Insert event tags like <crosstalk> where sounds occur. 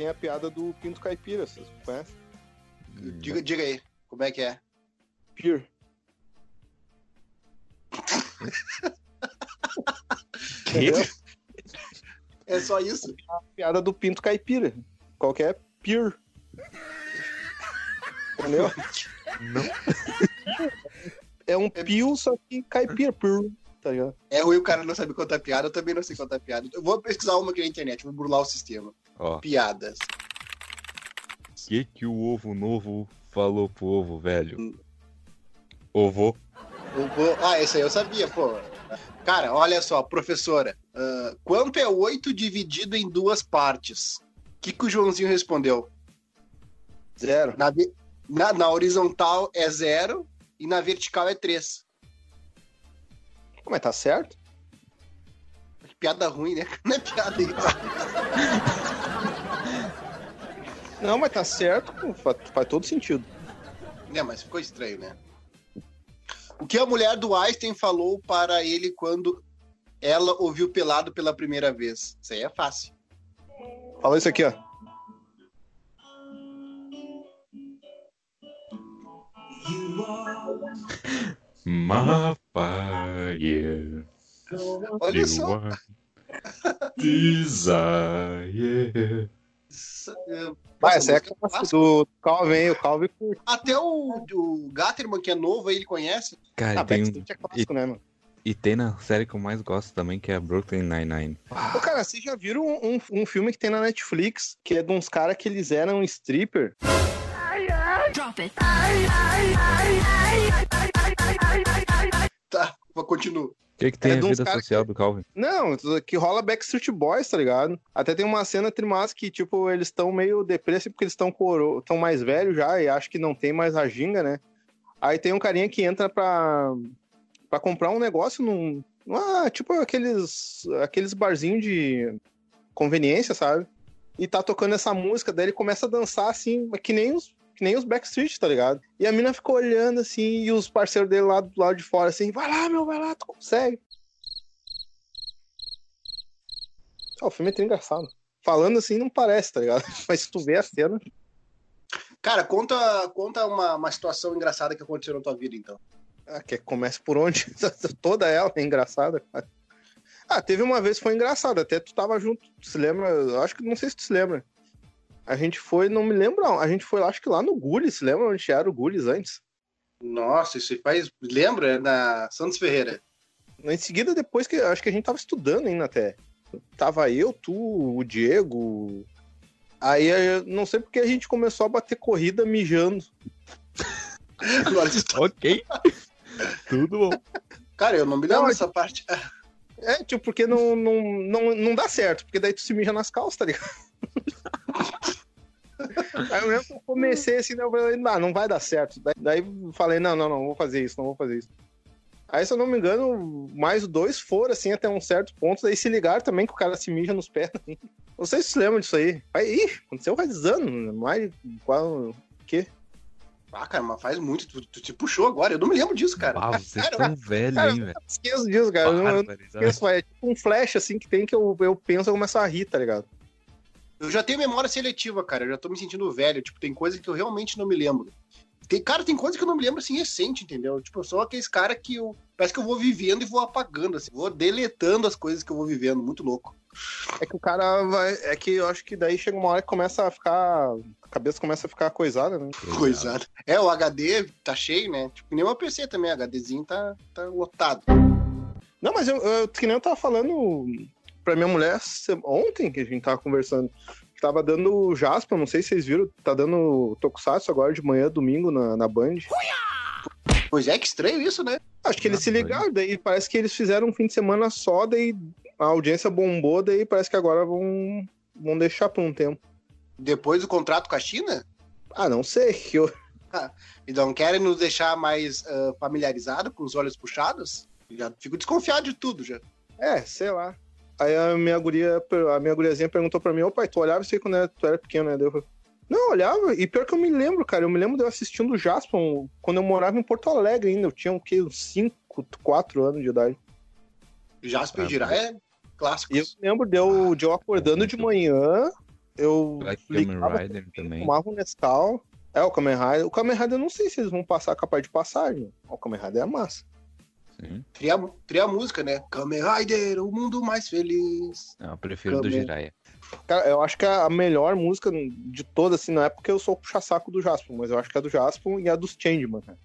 tem a piada do Pinto Caipira, vocês conhecem? Diga, diga aí, como é que é? Pier. <laughs> Entendeu? É só isso? A piada do Pinto Caipira. Qual que é? Pier. Entendeu? Não. É um <laughs> pio, só que caipira. Pier. Tá ligado? É ruim o cara não saber contar piada, eu também não sei contar piada. Eu vou pesquisar uma aqui na internet, vou burlar o sistema. Ó, Piadas. o que que o ovo novo falou pro ovo velho? Ovo. Eu vou- Ah, esse aí eu sabia, pô. Cara, olha só, professora. ah, quanto é 8 dividido em duas partes? O que, que o Joãozinho respondeu? Zero. Na, na- na horizontal é zero e na vertical é 3. Mas tá certo? Piada ruim, né? <laughs> Não é piada aí. <laughs> Não, mas tá certo. pô, Faz, faz todo sentido. É, mas ficou estranho, né? O que a mulher do Einstein falou para ele quando ela ouviu pelado pela primeira vez? Isso aí é fácil. Fala isso aqui, ó. My fire. Olha só. desire. Isso, é, essa é a classe clássica. do Calvin, hein? O Calvin curte. Até o, o Gatterman, que é novo, aí ele conhece. Cara, Ah, e tem, um- Backstreet é clássico, né, mano? e tem na série que eu mais gosto também, que é Brooklyn Nine-Nine. Ô, cara, vocês já viram um, um- um filme que tem na Netflix, que é de uns caras que eles eram stripper? Drop it. Tá, continua. O que que tem É a vida social do Calvin? Não, que rola Backstreet Boys, tá ligado? Até tem uma cena trimassa que, tipo, eles estão meio depressivos porque eles estão coro... tão mais velhos já e acho que não tem mais a ginga, né? Aí tem um carinha que entra pra, pra comprar um negócio num. Ah, tipo aqueles, aqueles barzinhos de conveniência, sabe? E tá tocando essa música, daí ele começa a dançar assim, que nem os, que nem os Backstreet, tá ligado? E a mina ficou olhando assim, e os parceiros dele lá do lado de fora assim, vai lá, meu, vai lá, tu consegue. Ah, o filme é engraçado. Falando assim não parece, tá ligado? <laughs> Mas se tu vê a cena. Cara, conta, conta uma, uma situação engraçada que aconteceu na tua vida, então. Ah, quer que comece por onde? <laughs> Toda ela é engraçada, cara. Ah, teve uma vez que foi engraçado, até tu tava junto, tu se lembra? Eu acho que não sei se tu se lembra. A gente foi, não me lembro, a gente foi lá, acho que lá no Gullis, se lembra onde era o Gullis antes? Nossa, isso faz. Lembra? É Na Santos Ferreira. Em seguida, depois que acho que a gente tava estudando ainda até. Tava eu, tu, o Diego. Aí eu não sei porque a gente começou a bater corrida mijando. <laughs> Ok. Tudo bom. Cara, eu não me lembro dessa parte. É, tipo, porque não, não, não, não dá certo, porque daí tu se mija nas calças, tá ligado? Aí eu lembro que eu comecei assim, daí eu falei, não, não vai dar certo. Daí, daí eu falei, não, não, não, vou fazer isso, não vou fazer isso. Aí, se eu não me engano, mais dois foram, assim, até um certo ponto, daí se ligaram também que o cara se mija nos pés. Assim. Não sei se vocês lembram disso aí. Aí, ih, aconteceu faz anos, mais qual, quê? Ah, cara, mas faz muito. Tu, tu te puxou agora. Eu não me lembro disso, cara. Ah, vocês Cara, estão velhos, cara, hein, velho? Esqueço disso, cara. Eu, não- eu não esqueço, é tipo um flash, assim, que tem que eu, eu penso e eu começo a rir, tá ligado? Eu já tenho memória seletiva, cara. Eu já tô me sentindo velho. Tipo, tem coisa que eu realmente não me lembro. Tem, cara, tem coisa que eu não me lembro assim recente, entendeu? Tipo, eu sou aqueles cara que eu. Parece que eu vou vivendo e vou apagando, assim. Vou deletando as coisas que eu vou vivendo. Muito louco. É que o cara vai. É que eu acho que daí chega uma hora que começa a ficar. A cabeça começa a ficar coisada, né? <laughs> Coisada. É, o HD tá cheio, né? Tipo, nem o PC também. O HDzinho tá, tá lotado. Não, mas eu, eu que nem eu tava falando pra minha mulher ontem que a gente tava conversando. que Tava dando Jasper, não sei se vocês viram, tá dando Tokusatsu agora de manhã, domingo, na, na Band. Pois é, que estranho isso, né? Acho que eles se ligaram, daí parece que eles fizeram um fim de semana só, daí a audiência bombou, daí parece que agora vão, vão deixar por um tempo. Depois do contrato com a China, Ah, não sei. <laughs> Eu, <laughs> e não querem nos deixar mais ah, familiarizados com os olhos puxados. Já fico desconfiado de tudo já. É, sei lá. Aí a minha guria, a minha guriazinha perguntou pra mim, ô pai, tu olhava isso aí quando era- tu era pequeno, né? Daí eu falei, não, eu olhava, e pior que eu me lembro, cara, eu me lembro de eu assistindo o Jaspion quando eu morava em Porto Alegre ainda, eu tinha o quê, uns 5, 4 anos de idade. Jasper Ah, Jiraiya é clássico. E eu me lembro de eu, de eu acordando de manhã, eu ligava, Rider também. fumava um Nescau. É, o Kamen Rider. O Kamen Rider eu não sei se eles vão passar capaz de passagem. O Kamen Rider é massa. Sim. Tria, tria a música, né? Kamen Rider, o mundo mais feliz. Não, eu prefiro do Kamen. Jiraiya. Cara, eu acho que a melhor música de todas, assim, não é porque eu sou puxa-saco do Jasper, mas eu acho que é a do Jasper e a dos Changeman, cara.